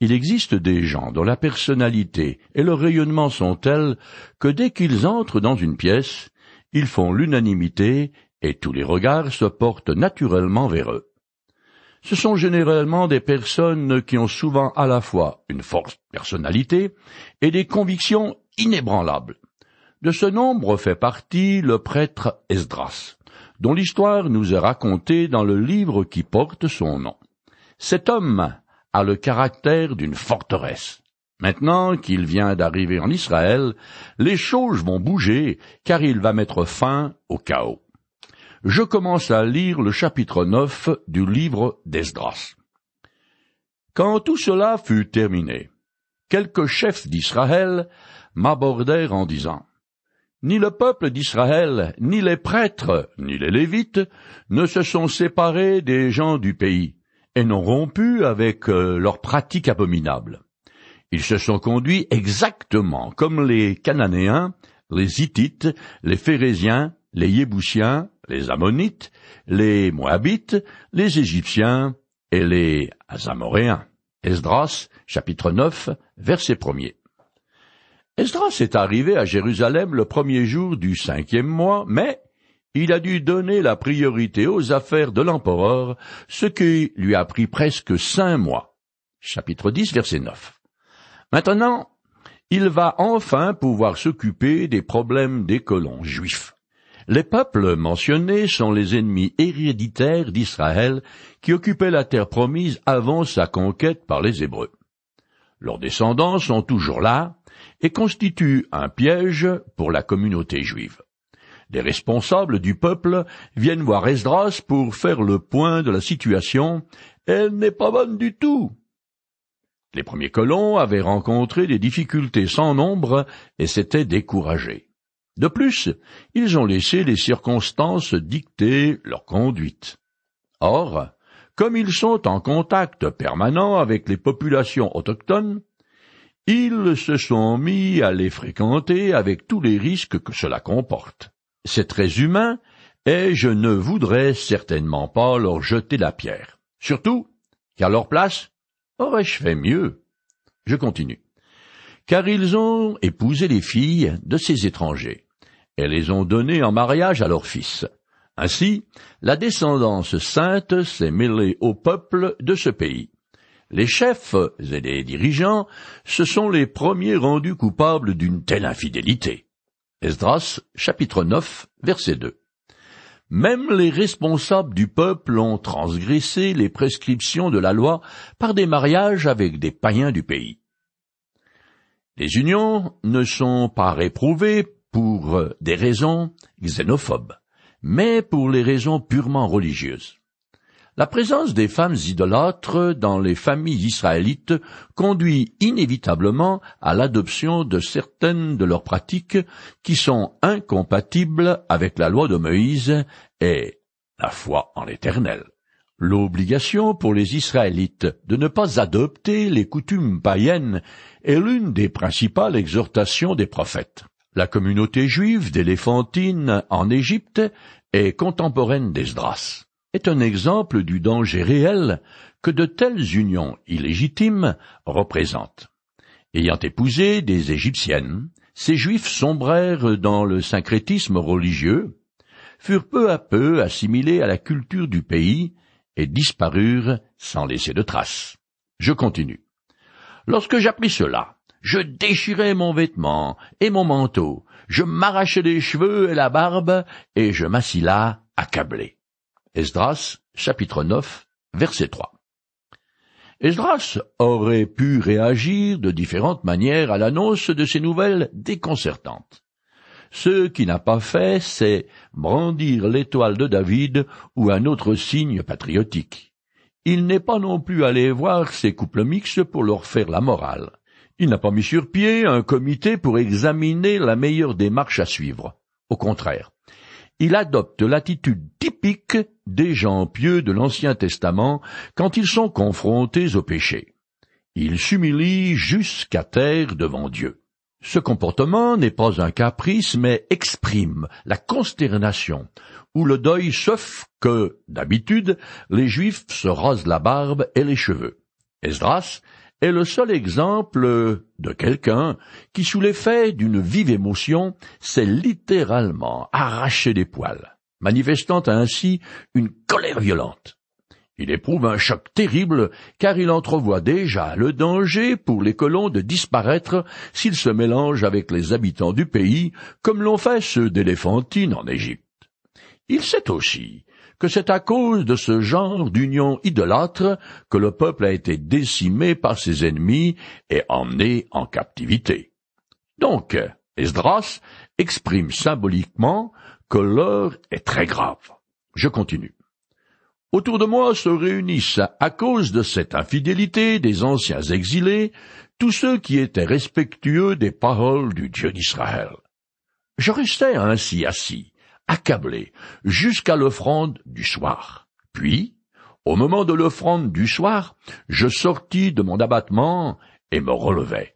Il existe des gens dont la personnalité et le rayonnement sont tels que dès qu'ils entrent dans une pièce, ils font l'unanimité et tous les regards se portent naturellement vers eux. Ce sont généralement des personnes qui ont souvent à la fois une forte personnalité et des convictions inébranlables. De ce nombre fait partie le prêtre Esdras, dont l'histoire nous est racontée dans le livre qui porte son nom. Cet homme a le caractère d'une forteresse. Maintenant qu'il vient d'arriver en Israël, les choses vont bouger, car il va mettre fin au chaos. Je commence à lire le chapitre 9 du livre d'Esdras. Quand tout cela fut terminé, quelques chefs d'Israël m'abordèrent en disant ni le peuple d'Israël, ni les prêtres, ni les Lévites ne se sont séparés des gens du pays, et rompu avec euh, leurs pratiques abominables. Ils se sont conduits exactement comme les Cananéens, les Hittites, les Phérésiens, les Yéboussiens, les Ammonites, les Moabites, les Égyptiens et les Azamoréens. Esdras, chapitre 9, verset 1 Esdras est arrivé à Jérusalem le premier jour du cinquième mois, mais il a dû donner la priorité aux affaires de l'empereur, ce qui lui a pris presque cinq mois. Chapitre 10, verset 9. Maintenant, il va enfin pouvoir s'occuper des problèmes des colons juifs. Les peuples mentionnés sont les ennemis héréditaires d'Israël qui occupaient la terre promise avant sa conquête par les Hébreux. Leurs descendants sont toujours là, et constitue un piège pour la communauté juive. Les responsables du peuple viennent voir Esdras pour faire le point de la situation. Elle n'est pas bonne du tout. Les premiers colons avaient rencontré des difficultés sans nombre et s'étaient découragés. De plus, ils ont laissé les circonstances dicter leur conduite. Or, comme ils sont en contact permanent avec les populations autochtones, ils se sont mis à les fréquenter avec tous les risques que cela comporte. C'est très humain, et je ne voudrais certainement pas leur jeter la pierre. Surtout, qu'à leur place, aurais-je fait mieux? Je continue. Car ils ont épousé les filles de ces étrangers, et les ont données en mariage à leurs fils. Ainsi, la descendance sainte s'est mêlée au peuple de ce pays. Les chefs et les dirigeants se sont les premiers rendus coupables d'une telle infidélité. Esdras, chapitre 9, verset 2. Même les responsables du peuple ont transgressé les prescriptions de la loi par des mariages avec des païens du pays. Les unions ne sont pas réprouvées pour des raisons xénophobes, mais pour les raisons purement religieuses. La présence des femmes idolâtres dans les familles israélites conduit inévitablement à l'adoption de certaines de leurs pratiques qui sont incompatibles avec la loi de Moïse et la foi en l'Éternel. L'obligation pour les Israélites de ne pas adopter les coutumes païennes est l'une des principales exhortations des prophètes. La communauté juive d'Éléphantine en Égypte est contemporaine d'Esdras est un exemple du danger réel que de telles unions illégitimes représentent. Ayant épousé des Égyptiennes, ces Juifs sombrèrent dans le syncrétisme religieux, furent peu à peu assimilés à la culture du pays et disparurent sans laisser de traces. Je continue. Lorsque j'appris cela, je déchirai mon vêtement et mon manteau, je m'arrachai les cheveux et la barbe, et je m'assis là, accablé. Esdras, chapitre 9, verset 3. Esdras aurait pu réagir de différentes manières à l'annonce de ces nouvelles déconcertantes. Ce qu'il n'a pas fait, c'est brandir l'étoile de David ou un autre signe patriotique. Il n'est pas non plus allé voir ces couples mixtes pour leur faire la morale. Il n'a pas mis sur pied un comité pour examiner la meilleure démarche à suivre. Au contraire, il adopte l'attitude typique des gens pieux de l'Ancien Testament quand ils sont confrontés au péché. Il s'humilie jusqu'à terre devant Dieu. Ce comportement n'est pas un caprice, mais exprime la consternation ou le deuil, sauf que, d'habitude, les Juifs se rasent la barbe et les cheveux. Esdras est le seul exemple de quelqu'un qui, sous l'effet d'une vive émotion, s'est littéralement arraché des poils, manifestant ainsi une colère violente. Il éprouve un choc terrible car il entrevoit déjà le danger pour les colons de disparaître s'ils se mélangent avec les habitants du pays comme l'ont fait ceux d'Éléphantine en Égypte. Il sait aussi que c'est à cause de ce genre d'union idolâtre que le peuple a été décimé par ses ennemis et emmené en captivité. Donc, Esdras exprime symboliquement que l'heure est très grave. Je continue. Autour de moi se réunissent, à cause de cette infidélité des anciens exilés, tous ceux qui étaient respectueux des paroles du Dieu d'Israël. Je restais ainsi assis, accablé, jusqu'à l'offrande du soir. Puis, au moment de l'offrande du soir, je sortis de mon abattement et me relevai.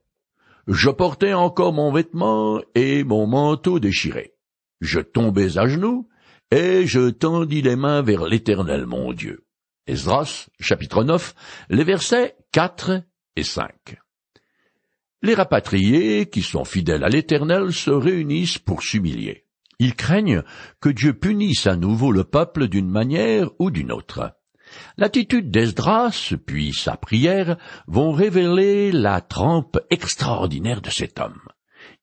Je portais encore mon vêtement et mon manteau déchiré. Je tombais à genoux et je tendis les mains vers l'Éternel mon Dieu. Esdras, chapitre 9, les versets 4 et 5. Les rapatriés, qui sont fidèles à l'Éternel, se réunissent pour s'humilier. Ils craignent que Dieu punisse à nouveau le peuple d'une manière ou d'une autre. L'attitude d'Esdras, puis sa prière, vont révéler la trempe extraordinaire de cet homme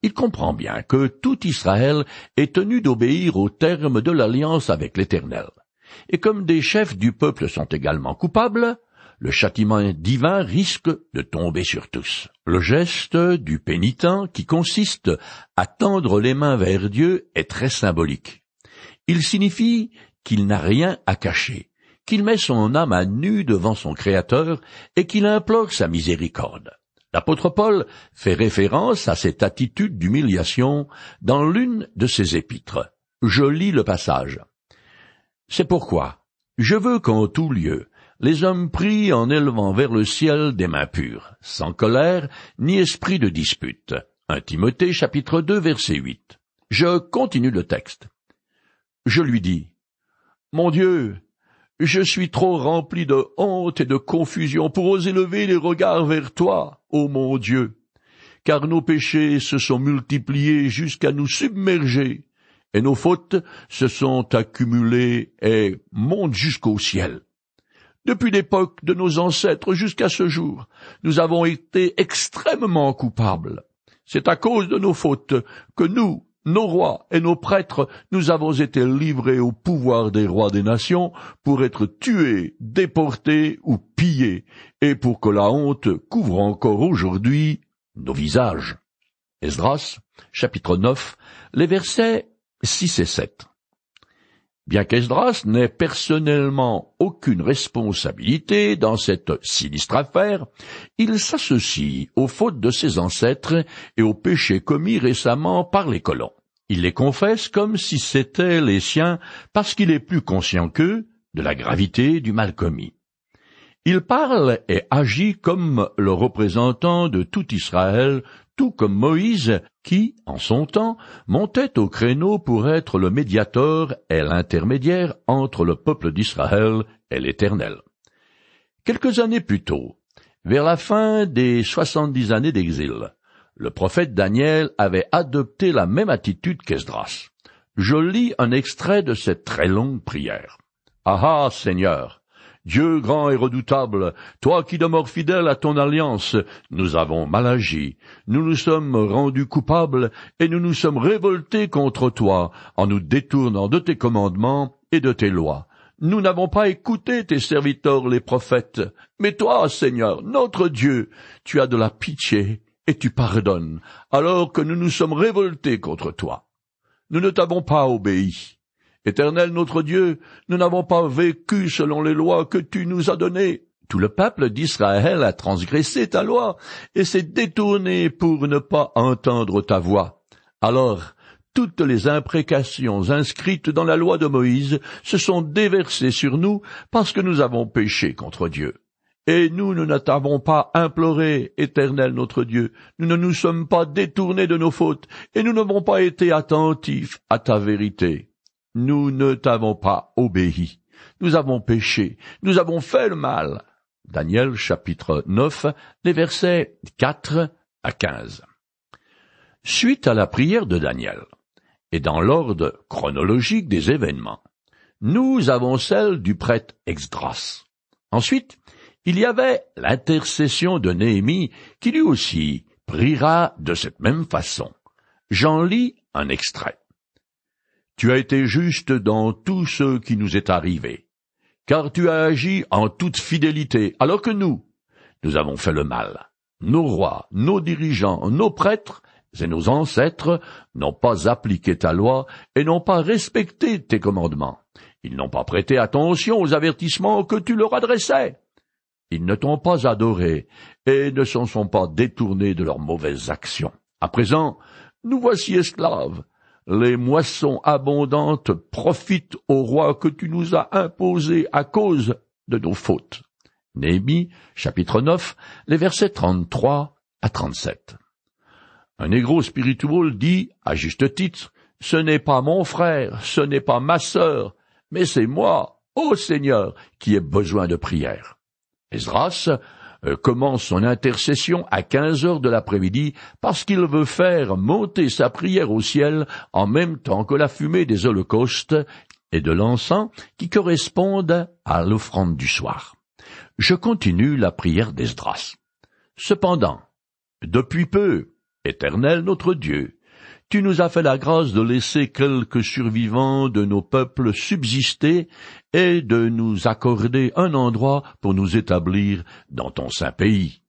il comprend bien que tout Israël est tenu d'obéir aux termes de l'alliance avec l'Éternel. Et comme des chefs du peuple sont également coupables, le châtiment divin risque de tomber sur tous. Le geste du pénitent qui consiste à tendre les mains vers Dieu est très symbolique. Il signifie qu'il n'a rien à cacher, qu'il met son âme à nu devant son Créateur et qu'il implore sa miséricorde. L'apôtre Paul fait référence à cette attitude d'humiliation dans l'une de ses épîtres. Je lis le passage. C'est pourquoi je veux qu'en tout lieu les hommes prient en élevant vers le ciel des mains pures, sans colère ni esprit de dispute. 1 Timothée chapitre 2 verset 8. Je continue le texte. Je lui dis, Mon Dieu, je suis trop rempli de honte et de confusion pour oser lever les regards vers toi, ô mon Dieu, car nos péchés se sont multipliés jusqu'à nous submerger, et nos fautes se sont accumulées et montent jusqu'au ciel. Depuis l'époque de nos ancêtres jusqu'à ce jour, nous avons été extrêmement coupables. C'est à cause de nos fautes que nous, nos rois et nos prêtres, nous avons été livrés au pouvoir des rois des nations pour être tués, déportés ou pillés, et pour que la honte couvre encore aujourd'hui nos visages. Esdras, chapitre 9, les versets 6 et 7. Bien qu'Esdras n'ait personnellement aucune responsabilité dans cette sinistre affaire, il s'associe aux fautes de ses ancêtres et aux péchés commis récemment par les colons. Il les confesse comme si c'étaient les siens parce qu'il est plus conscient qu'eux de la gravité du mal commis. Il parle et agit comme le représentant de tout Israël tout comme Moïse, qui, en son temps, montait au créneau pour être le médiateur et l'intermédiaire entre le peuple d'Israël et l'Éternel. Quelques années plus tôt, vers la fin des soixante-dix années d'exil, le prophète Daniel avait adopté la même attitude qu'Esdras. Je lis un extrait de cette très longue prière. Ah Seigneur, Dieu grand et redoutable, toi qui demeures fidèle à ton alliance, nous avons mal agi, nous nous sommes rendus coupables, et nous nous sommes révoltés contre toi, en nous détournant de tes commandements et de tes lois. Nous n'avons pas écouté tes serviteurs les prophètes, mais toi, Seigneur, notre Dieu, tu as de la pitié, et tu pardonnes, alors que nous nous sommes révoltés contre toi. Nous ne t'avons pas obéi. Éternel notre Dieu, nous n'avons pas vécu selon les lois que tu nous as données. Tout le peuple d'Israël a transgressé ta loi et s'est détourné pour ne pas entendre ta voix. Alors, toutes les imprécations inscrites dans la loi de Moïse se sont déversées sur nous parce que nous avons péché contre Dieu. Et nous, nous ne t'avons pas imploré, Éternel notre Dieu, nous ne nous sommes pas détournés de nos fautes, et nous n'avons pas été attentifs à ta vérité. Nous ne t'avons pas obéi. Nous avons péché. Nous avons fait le mal. Daniel chapitre 9, les versets 4 à 15. Suite à la prière de Daniel, et dans l'ordre chronologique des événements, nous avons celle du prêtre Exdras. Ensuite, il y avait l'intercession de Néhémie qui lui aussi priera de cette même façon. J'en lis un extrait. Tu as été juste dans tout ce qui nous est arrivé, car tu as agi en toute fidélité, alors que nous, nous avons fait le mal. Nos rois, nos dirigeants, nos prêtres et nos ancêtres n'ont pas appliqué ta loi et n'ont pas respecté tes commandements. Ils n'ont pas prêté attention aux avertissements que tu leur adressais. Ils ne t'ont pas adoré et ne s'en sont pas détournés de leurs mauvaises actions. À présent, nous voici esclaves. Les moissons abondantes profitent au roi que tu nous as imposé à cause de nos fautes. Chapitre 9, les versets 33 à 37. Un négro spirituel dit, à juste titre, ce n'est pas mon frère, ce n'est pas ma sœur, mais c'est moi, ô Seigneur, qui ai besoin de prière. Esdras commence son intercession à quinze heures de l'après-midi parce qu'il veut faire monter sa prière au ciel en même temps que la fumée des holocaustes et de l'encens qui correspondent à l'offrande du soir. Je continue la prière d'Esdras. Cependant, depuis peu, Éternel notre Dieu, tu nous as fait la grâce de laisser quelques survivants de nos peuples subsister et de nous accorder un endroit pour nous établir dans ton saint pays.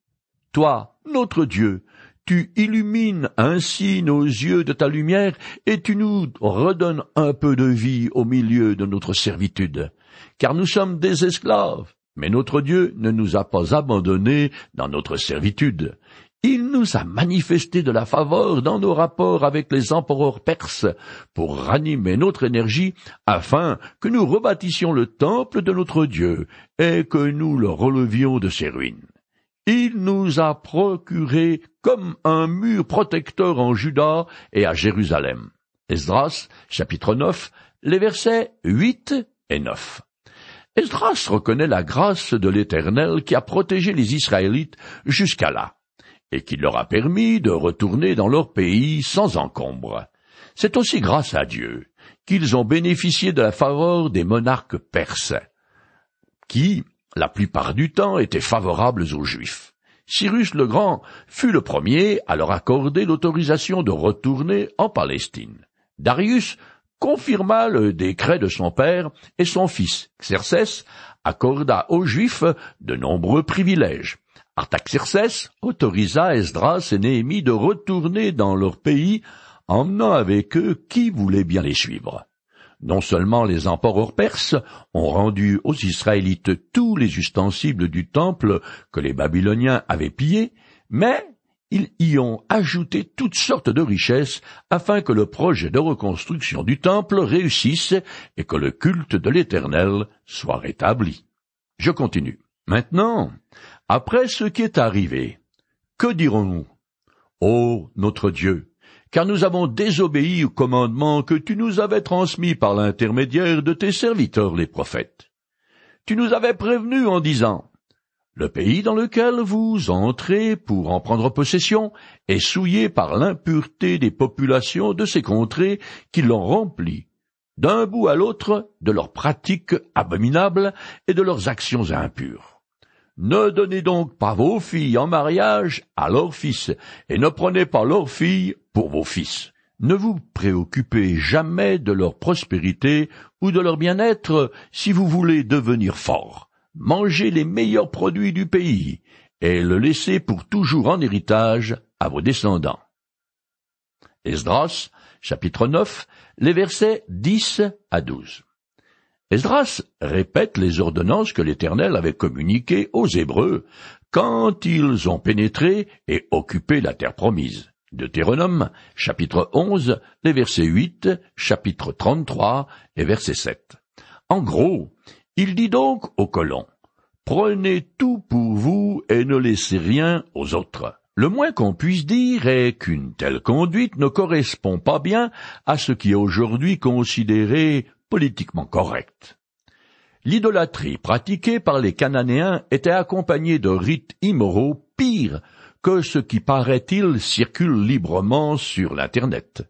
Toi, notre Dieu, tu illumines ainsi nos yeux de ta lumière et tu nous redonnes un peu de vie au milieu de notre servitude, car nous sommes des esclaves, mais notre Dieu ne nous a pas abandonnés dans notre servitude. Il nous a manifesté de la faveur dans nos rapports avec les empereurs perses pour ranimer notre énergie afin que nous rebâtissions le temple de notre Dieu et que nous le relevions de ses ruines. Il nous a procuré comme un mur protecteur en Juda et à Jérusalem. Esdras, chapitre 9, les versets 8 et 9. Esdras reconnaît la grâce de l'Éternel qui a protégé les Israélites jusqu'à là et qui leur a permis de retourner dans leur pays sans encombre. C'est aussi grâce à Dieu qu'ils ont bénéficié de la faveur des monarques perses, qui, la plupart du temps, étaient favorables aux Juifs. Cyrus le Grand fut le premier à leur accorder l'autorisation de retourner en Palestine. Darius confirma le décret de son père et son fils, Xerxès, accorda aux Juifs de nombreux privilèges. Artaxerxès autorisa Esdras et Néhémie de retourner dans leur pays, emmenant avec eux qui voulait bien les suivre. Non seulement les empereurs perses ont rendu aux Israélites tous les ustensiles du temple que les Babyloniens avaient pillés, mais ils y ont ajouté toutes sortes de richesses afin que le projet de reconstruction du temple réussisse et que le culte de l'Éternel soit rétabli. Je continue. Maintenant, après ce qui est arrivé, que dirons-nous? Ô notre Dieu, car nous avons désobéi au commandement que tu nous avais transmis par l'intermédiaire de tes serviteurs les prophètes. Tu nous avais prévenus en disant Le pays dans lequel vous entrez pour en prendre possession est souillé par l'impureté des populations de ces contrées qui l'ont rempli, d'un bout à l'autre de leurs pratiques abominables et de leurs actions impures. Ne donnez donc pas vos filles en mariage à leurs fils, et ne prenez pas leurs filles pour vos fils. Ne vous préoccupez jamais de leur prospérité ou de leur bien-être si vous voulez devenir fort. Mangez les meilleurs produits du pays, et le laissez pour toujours en héritage à vos descendants. Esdras, chapitre 9, les versets 10 à 12. Esdras répète les ordonnances que l'Éternel avait communiquées aux Hébreux quand ils ont pénétré et occupé la terre promise. Deutéronome, chapitre 11, les versets 8, chapitre 33 et verset 7. En gros, il dit donc aux colons, Prenez tout pour vous et ne laissez rien aux autres. Le moins qu'on puisse dire est qu'une telle conduite ne correspond pas bien à ce qui est aujourd'hui considéré politiquement correct. L'idolâtrie pratiquée par les Cananéens était accompagnée de rites immoraux pires que ce qui paraît-il circule librement sur l'Internet.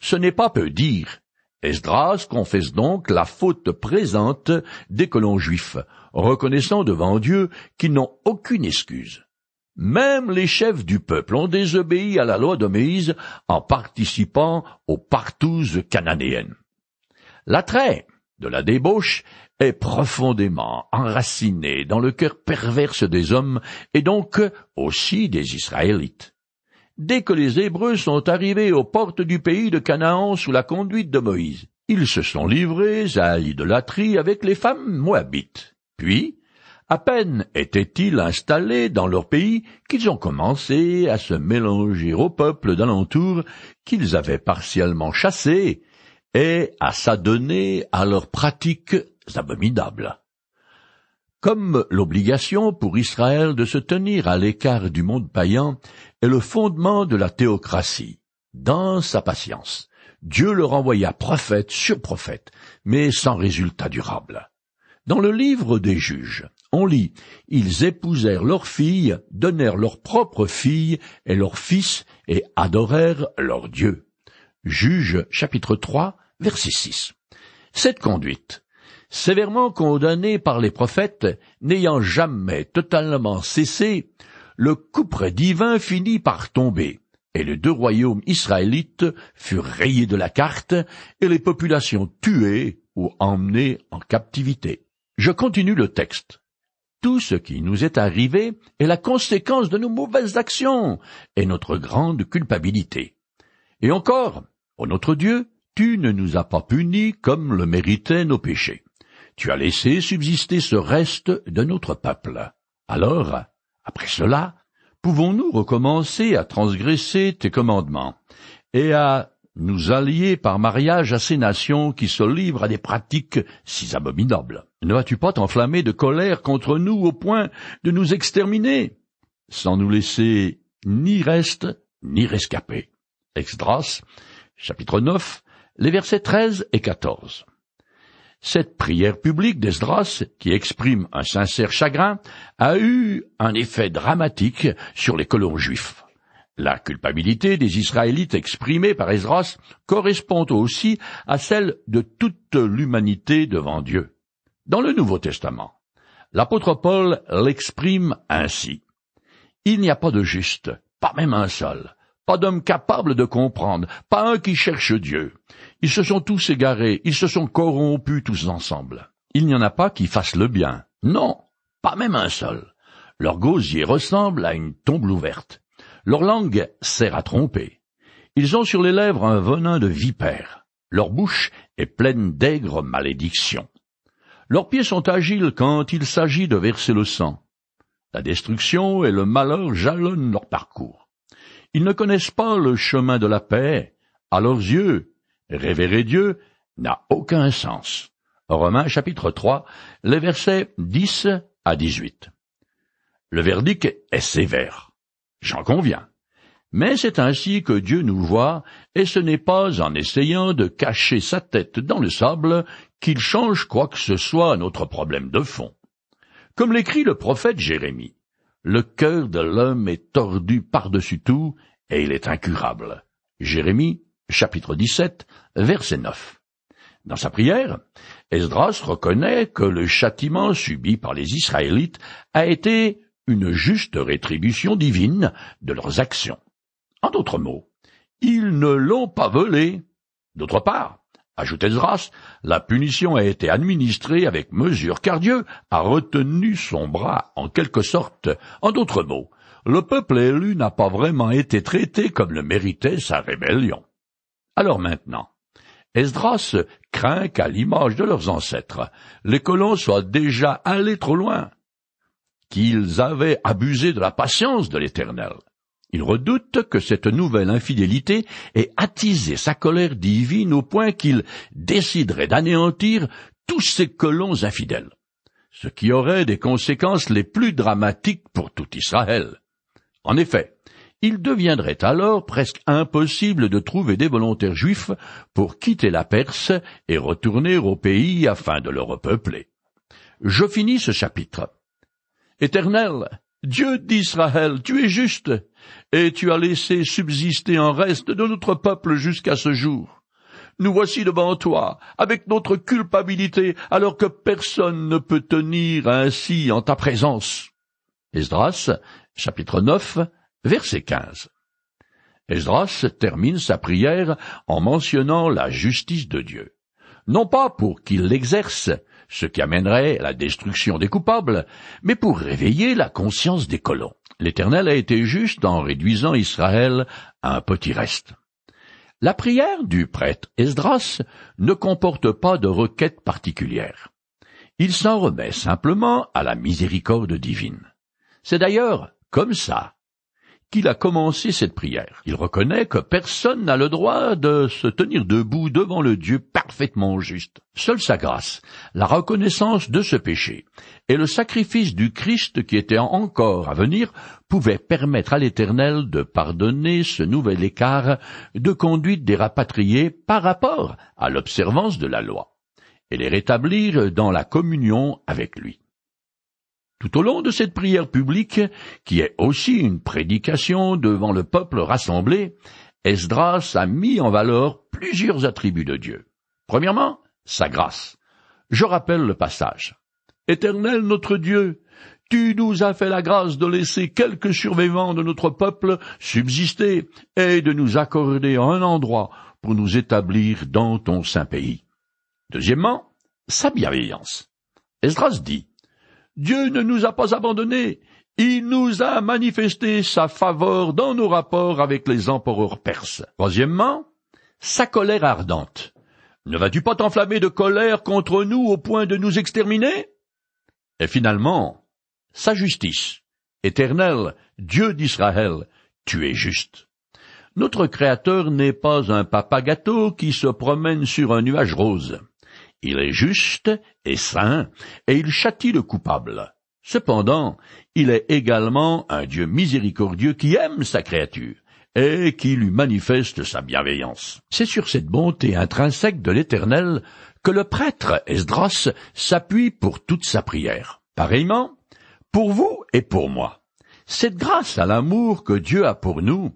Ce n'est pas peu dire. Esdras confesse donc la faute présente des colons juifs, reconnaissant devant Dieu qu'ils n'ont aucune excuse. Même les chefs du peuple ont désobéi à la loi de Moïse en participant aux partouzes cananéennes. L'attrait de la débauche est profondément enraciné dans le cœur perverse des hommes et donc aussi des Israélites. Dès que les Hébreux sont arrivés aux portes du pays de Canaan sous la conduite de Moïse, ils se sont livrés à l'idolâtrie avec les femmes moabites. Puis, à peine étaient-ils installés dans leur pays qu'ils ont commencé à se mélanger au peuple d'alentour qu'ils avaient partiellement chassé et à s'adonner à leurs pratiques abominables. Comme l'obligation pour Israël de se tenir à l'écart du monde païen est le fondement de la théocratie, dans sa patience, Dieu leur envoya prophète sur prophète, mais sans résultat durable. Dans le livre des juges, on lit Ils épousèrent leurs filles, donnèrent leurs propres filles et leurs fils, et adorèrent leur Dieu. Juge chapitre 3, verset 6. Cette conduite, sévèrement condamnée par les prophètes, n'ayant jamais totalement cessé, le couperet divin finit par tomber, et les deux royaumes israélites furent rayés de la carte, et les populations tuées ou emmenées en captivité. Je continue le texte. Tout ce qui nous est arrivé est la conséquence de nos mauvaises actions et notre grande culpabilité. Et encore, ô notre Dieu, tu ne nous as pas punis comme le méritaient nos péchés. Tu as laissé subsister ce reste de notre peuple. Alors, après cela, pouvons-nous recommencer à transgresser tes commandements et à nous allier par mariage à ces nations qui se livrent à des pratiques si abominables? Ne vas-tu pas t'enflammer de colère contre nous au point de nous exterminer, sans nous laisser ni reste ni rescapé. Exdras, chapitre 9, les versets 13 et 14. Cette prière publique d'Esdras, qui exprime un sincère chagrin, a eu un effet dramatique sur les colons juifs. La culpabilité des Israélites exprimée par Esdras correspond aussi à celle de toute l'humanité devant Dieu. Dans le Nouveau Testament, l'apôtre Paul l'exprime ainsi. Il n'y a pas de juste, pas même un seul, pas d'homme capable de comprendre, pas un qui cherche Dieu. Ils se sont tous égarés, ils se sont corrompus tous ensemble. Il n'y en a pas qui fassent le bien. Non, pas même un seul. Leur gosier ressemble à une tombe ouverte. Leur langue sert à tromper. Ils ont sur les lèvres un venin de vipère. Leur bouche est pleine d'aigres malédictions. Leurs pieds sont agiles quand il s'agit de verser le sang. La destruction et le malheur jalonnent leur parcours. Ils ne connaissent pas le chemin de la paix. À leurs yeux, révérer Dieu n'a aucun sens. Romains chapitre 3, les versets 10 à 18. Le verdict est sévère. J'en conviens. Mais c'est ainsi que Dieu nous voit, et ce n'est pas en essayant de cacher sa tête dans le sable qu'il change quoi que ce soit à notre problème de fond. Comme l'écrit le prophète Jérémie, le cœur de l'homme est tordu par-dessus tout, et il est incurable. Jérémie, chapitre 17, verset 9. Dans sa prière, Esdras reconnaît que le châtiment subi par les Israélites a été une juste rétribution divine de leurs actions. En d'autres mots, ils ne l'ont pas volé. D'autre part, ajoute Ezras, la punition a été administrée avec mesure car Dieu a retenu son bras en quelque sorte. En d'autres mots, le peuple élu n'a pas vraiment été traité comme le méritait sa rébellion. Alors maintenant, Esdras craint qu'à l'image de leurs ancêtres, les colons soient déjà allés trop loin qu'ils avaient abusé de la patience de l'Éternel. Il redoute que cette nouvelle infidélité ait attisé sa colère divine au point qu'il déciderait d'anéantir tous ces colons infidèles, ce qui aurait des conséquences les plus dramatiques pour tout Israël. En effet, il deviendrait alors presque impossible de trouver des volontaires juifs pour quitter la Perse et retourner au pays afin de le repeupler. je finis ce chapitre. Éternel, Dieu d'Israël, tu es juste, et tu as laissé subsister un reste de notre peuple jusqu'à ce jour. Nous voici devant toi, avec notre culpabilité, alors que personne ne peut tenir ainsi en ta présence. Esdras, chapitre 9, verset 15. Esdras termine sa prière en mentionnant la justice de Dieu. Non pas pour qu'il l'exerce, ce qui amènerait la destruction des coupables, mais pour réveiller la conscience des colons. L'Éternel a été juste en réduisant Israël à un petit reste. La prière du prêtre Esdras ne comporte pas de requête particulière. Il s'en remet simplement à la miséricorde divine. C'est d'ailleurs comme ça qu'il a commencé cette prière. Il reconnaît que personne n'a le droit de se tenir debout devant le Dieu parfaitement juste. Seule sa grâce, la reconnaissance de ce péché, et le sacrifice du Christ qui était encore à venir pouvaient permettre à l'Éternel de pardonner ce nouvel écart de conduite des rapatriés par rapport à l'observance de la loi, et les rétablir dans la communion avec lui. Tout au long de cette prière publique, qui est aussi une prédication devant le peuple rassemblé, Esdras a mis en valeur plusieurs attributs de Dieu. Premièrement, sa grâce. Je rappelle le passage. Éternel notre Dieu, tu nous as fait la grâce de laisser quelques survivants de notre peuple subsister et de nous accorder un endroit pour nous établir dans ton saint pays. Deuxièmement, sa bienveillance. Esdras dit, Dieu ne nous a pas abandonnés. Il nous a manifesté sa faveur dans nos rapports avec les empereurs perses. Troisièmement, sa colère ardente. Ne vas-tu pas t'enflammer de colère contre nous au point de nous exterminer? Et finalement, sa justice. Éternel, Dieu d'Israël, tu es juste. Notre Créateur n'est pas un papa gâteau qui se promène sur un nuage rose. Il est juste et saint, et il châtie le coupable. Cependant, il est également un Dieu miséricordieux qui aime sa créature et qui lui manifeste sa bienveillance. C'est sur cette bonté intrinsèque de l'Éternel que le prêtre Esdras s'appuie pour toute sa prière. Pareillement, pour vous et pour moi. C'est grâce à l'amour que Dieu a pour nous,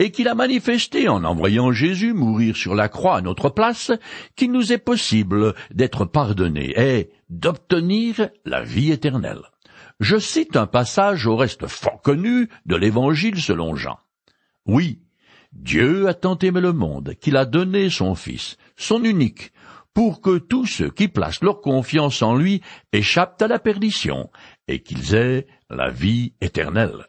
et qu'il a manifesté en envoyant Jésus mourir sur la croix à notre place, qu'il nous est possible d'être pardonnés et d'obtenir la vie éternelle. Je cite un passage au reste fort connu de l'Évangile selon Jean. Oui, Dieu a tant aimé le monde qu'il a donné son Fils, son unique, pour que tous ceux qui placent leur confiance en lui échappent à la perdition, et qu'ils aient la vie éternelle.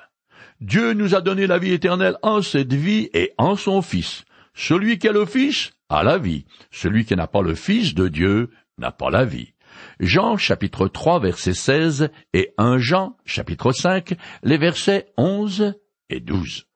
Dieu nous a donné la vie éternelle en cette vie et en son Fils. Celui qui a le Fils a la vie. Celui qui n'a pas le Fils de Dieu n'a pas la vie. Jean chapitre 3 verset 16 et 1 Jean chapitre 5 les versets 11 et 12.